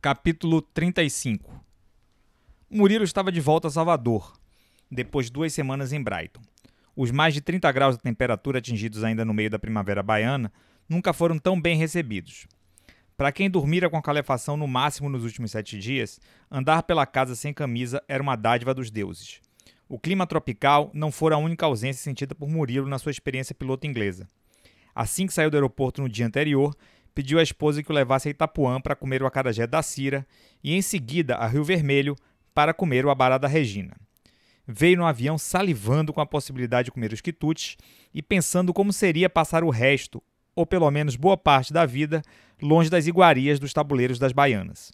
Capítulo 35 Murilo estava de volta a Salvador, depois de duas semanas em Brighton. Os mais de 30 graus de temperatura atingidos ainda no meio da primavera baiana nunca foram tão bem recebidos. Para quem dormira com a calefação no máximo nos últimos sete dias, andar pela casa sem camisa era uma dádiva dos deuses. O clima tropical não fora a única ausência sentida por Murilo na sua experiência piloto inglesa. Assim que saiu do aeroporto no dia anterior, pediu à esposa que o levasse a Itapuã para comer o acarajé da Cira e em seguida a Rio Vermelho para comer o abará da Regina. Veio no avião salivando com a possibilidade de comer os quitutes e pensando como seria passar o resto, ou pelo menos boa parte da vida, longe das iguarias dos tabuleiros das baianas.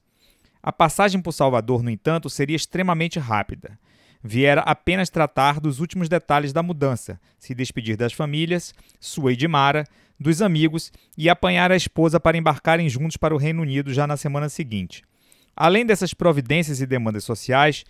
A passagem por Salvador, no entanto, seria extremamente rápida viera apenas tratar dos últimos detalhes da mudança, se despedir das famílias, sua e de Mara, dos amigos e apanhar a esposa para embarcarem juntos para o Reino Unido já na semana seguinte. Além dessas providências e demandas sociais,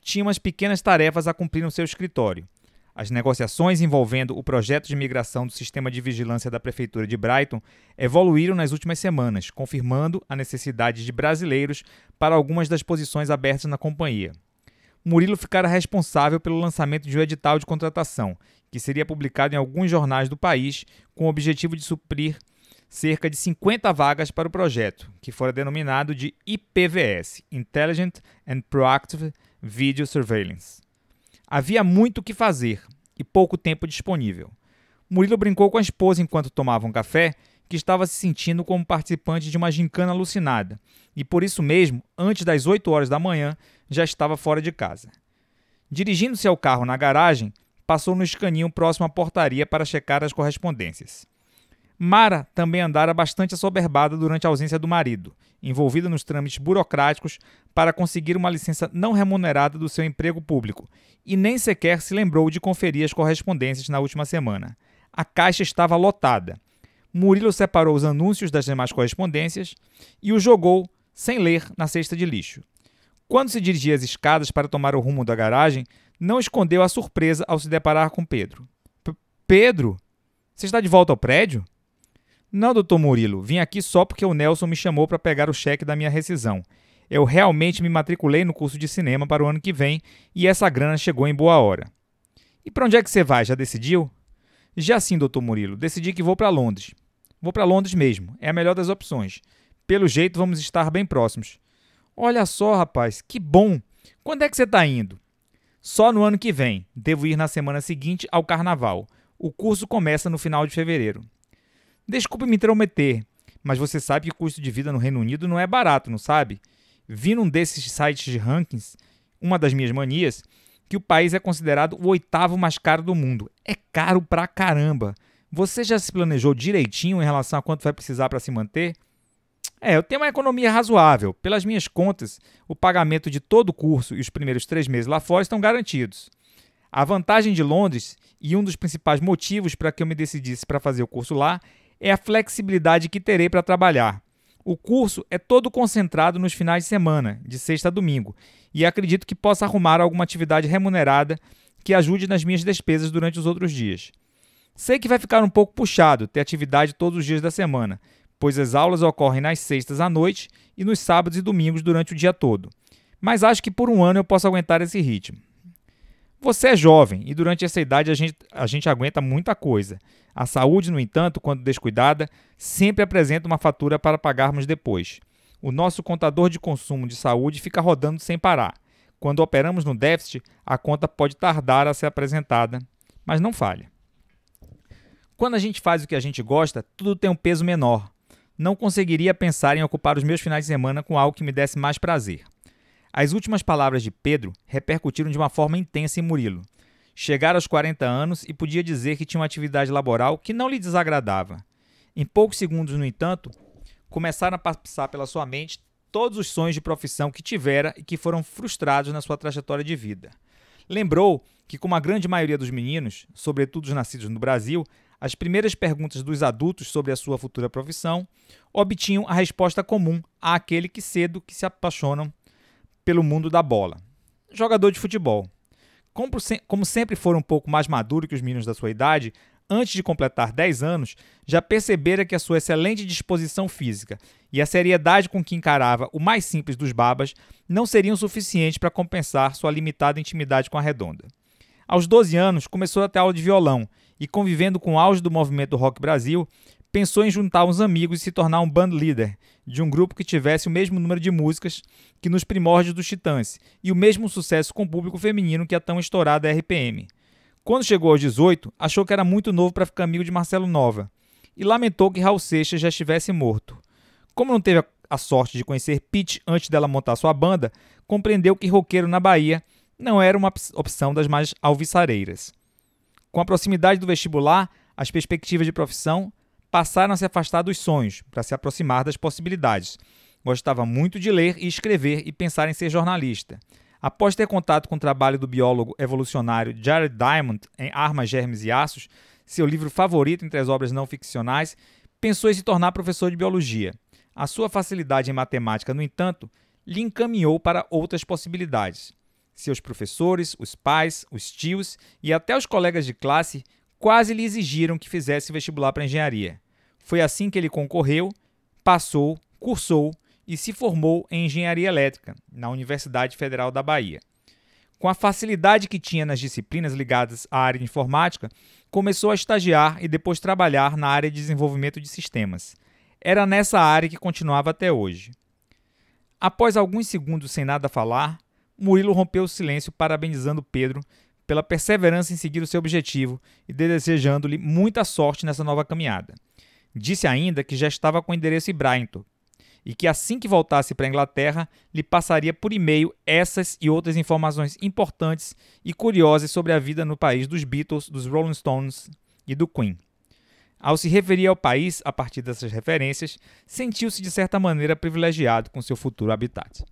tinha umas pequenas tarefas a cumprir no seu escritório. As negociações envolvendo o projeto de migração do sistema de vigilância da Prefeitura de Brighton evoluíram nas últimas semanas, confirmando a necessidade de brasileiros para algumas das posições abertas na companhia. Murilo ficara responsável pelo lançamento de um edital de contratação, que seria publicado em alguns jornais do país, com o objetivo de suprir cerca de 50 vagas para o projeto, que fora denominado de IPVS Intelligent and Proactive Video Surveillance. Havia muito o que fazer e pouco tempo disponível. Murilo brincou com a esposa enquanto tomavam um café que estava se sentindo como participante de uma gincana alucinada, e por isso mesmo, antes das 8 horas da manhã, já estava fora de casa. Dirigindo-se ao carro na garagem, passou no escaninho próximo à portaria para checar as correspondências. Mara também andara bastante assoberbada durante a ausência do marido, envolvida nos trâmites burocráticos para conseguir uma licença não remunerada do seu emprego público, e nem sequer se lembrou de conferir as correspondências na última semana. A caixa estava lotada. Murilo separou os anúncios das demais correspondências e os jogou, sem ler, na cesta de lixo. Quando se dirigia às escadas para tomar o rumo da garagem, não escondeu a surpresa ao se deparar com Pedro. Pedro? Você está de volta ao prédio? Não, doutor Murilo, vim aqui só porque o Nelson me chamou para pegar o cheque da minha rescisão. Eu realmente me matriculei no curso de cinema para o ano que vem e essa grana chegou em boa hora. E para onde é que você vai? Já decidiu? Já sim, doutor Murilo. Decidi que vou para Londres. Vou para Londres mesmo. É a melhor das opções. Pelo jeito, vamos estar bem próximos. Olha só, rapaz, que bom! Quando é que você está indo? Só no ano que vem. Devo ir na semana seguinte ao carnaval. O curso começa no final de fevereiro. Desculpe me intrometer, mas você sabe que o custo de vida no Reino Unido não é barato, não sabe? Vi num desses sites de rankings, uma das minhas manias, que o país é considerado o oitavo mais caro do mundo. É caro pra caramba. Você já se planejou direitinho em relação a quanto vai precisar para se manter? É, eu tenho uma economia razoável. Pelas minhas contas, o pagamento de todo o curso e os primeiros três meses lá fora estão garantidos. A vantagem de Londres, e um dos principais motivos para que eu me decidisse para fazer o curso lá, é a flexibilidade que terei para trabalhar. O curso é todo concentrado nos finais de semana, de sexta a domingo, e acredito que possa arrumar alguma atividade remunerada que ajude nas minhas despesas durante os outros dias. Sei que vai ficar um pouco puxado ter atividade todos os dias da semana, pois as aulas ocorrem nas sextas à noite e nos sábados e domingos durante o dia todo. Mas acho que por um ano eu posso aguentar esse ritmo. Você é jovem e durante essa idade a gente, a gente aguenta muita coisa. A saúde, no entanto, quando descuidada, sempre apresenta uma fatura para pagarmos depois. O nosso contador de consumo de saúde fica rodando sem parar. Quando operamos no déficit, a conta pode tardar a ser apresentada, mas não falha. Quando a gente faz o que a gente gosta, tudo tem um peso menor não conseguiria pensar em ocupar os meus finais de semana com algo que me desse mais prazer. As últimas palavras de Pedro repercutiram de uma forma intensa em Murilo. Chegara aos 40 anos e podia dizer que tinha uma atividade laboral que não lhe desagradava. Em poucos segundos, no entanto, começaram a passar pela sua mente todos os sonhos de profissão que tivera e que foram frustrados na sua trajetória de vida. Lembrou que, como a grande maioria dos meninos, sobretudo os nascidos no Brasil, as primeiras perguntas dos adultos sobre a sua futura profissão obtinham a resposta comum àquele que cedo que se apaixonam pelo mundo da bola. Jogador de futebol. Como, sempre foram um pouco mais maduros que os meninos da sua idade, antes de completar 10 anos, já percebera que a sua excelente disposição física e a seriedade com que encarava o mais simples dos babas não seriam suficientes para compensar sua limitada intimidade com a redonda. Aos 12 anos, começou a ter aula de violão e, convivendo com o auge do movimento rock Brasil, pensou em juntar uns amigos e se tornar um band leader de um grupo que tivesse o mesmo número de músicas que nos primórdios dos Titãs e o mesmo sucesso com o público feminino que a tão estourada RPM. Quando chegou aos 18, achou que era muito novo para ficar amigo de Marcelo Nova e lamentou que Raul Seixas já estivesse morto. Como não teve a sorte de conhecer Pete antes dela montar sua banda, compreendeu que roqueiro na Bahia não era uma opção das mais alviçareiras. Com a proximidade do vestibular, as perspectivas de profissão passaram a se afastar dos sonhos para se aproximar das possibilidades. Gostava muito de ler e escrever e pensar em ser jornalista. Após ter contato com o trabalho do biólogo evolucionário Jared Diamond em Armas, Germes e Aços, seu livro favorito entre as obras não ficcionais, pensou em se tornar professor de biologia. A sua facilidade em matemática, no entanto, lhe encaminhou para outras possibilidades. Seus professores, os pais, os tios e até os colegas de classe quase lhe exigiram que fizesse vestibular para engenharia. Foi assim que ele concorreu, passou, cursou e se formou em engenharia elétrica na Universidade Federal da Bahia. Com a facilidade que tinha nas disciplinas ligadas à área de informática, começou a estagiar e depois trabalhar na área de desenvolvimento de sistemas. Era nessa área que continuava até hoje. Após alguns segundos sem nada falar, Murilo rompeu o silêncio parabenizando Pedro pela perseverança em seguir o seu objetivo e desejando-lhe muita sorte nessa nova caminhada. Disse ainda que já estava com o endereço em Brighton, e que assim que voltasse para a Inglaterra, lhe passaria por e-mail essas e outras informações importantes e curiosas sobre a vida no país dos Beatles, dos Rolling Stones e do Queen. Ao se referir ao país a partir dessas referências, sentiu-se de certa maneira privilegiado com seu futuro habitat.